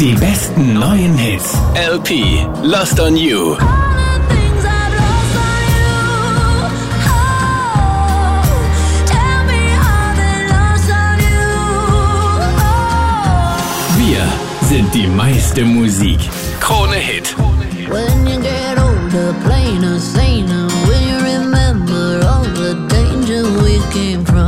Die besten neuen Hits. LP Lost on You. Wir sind die meiste Musik. Krone Hit. When you get older, plainer, saner, will you remember all the danger we came from?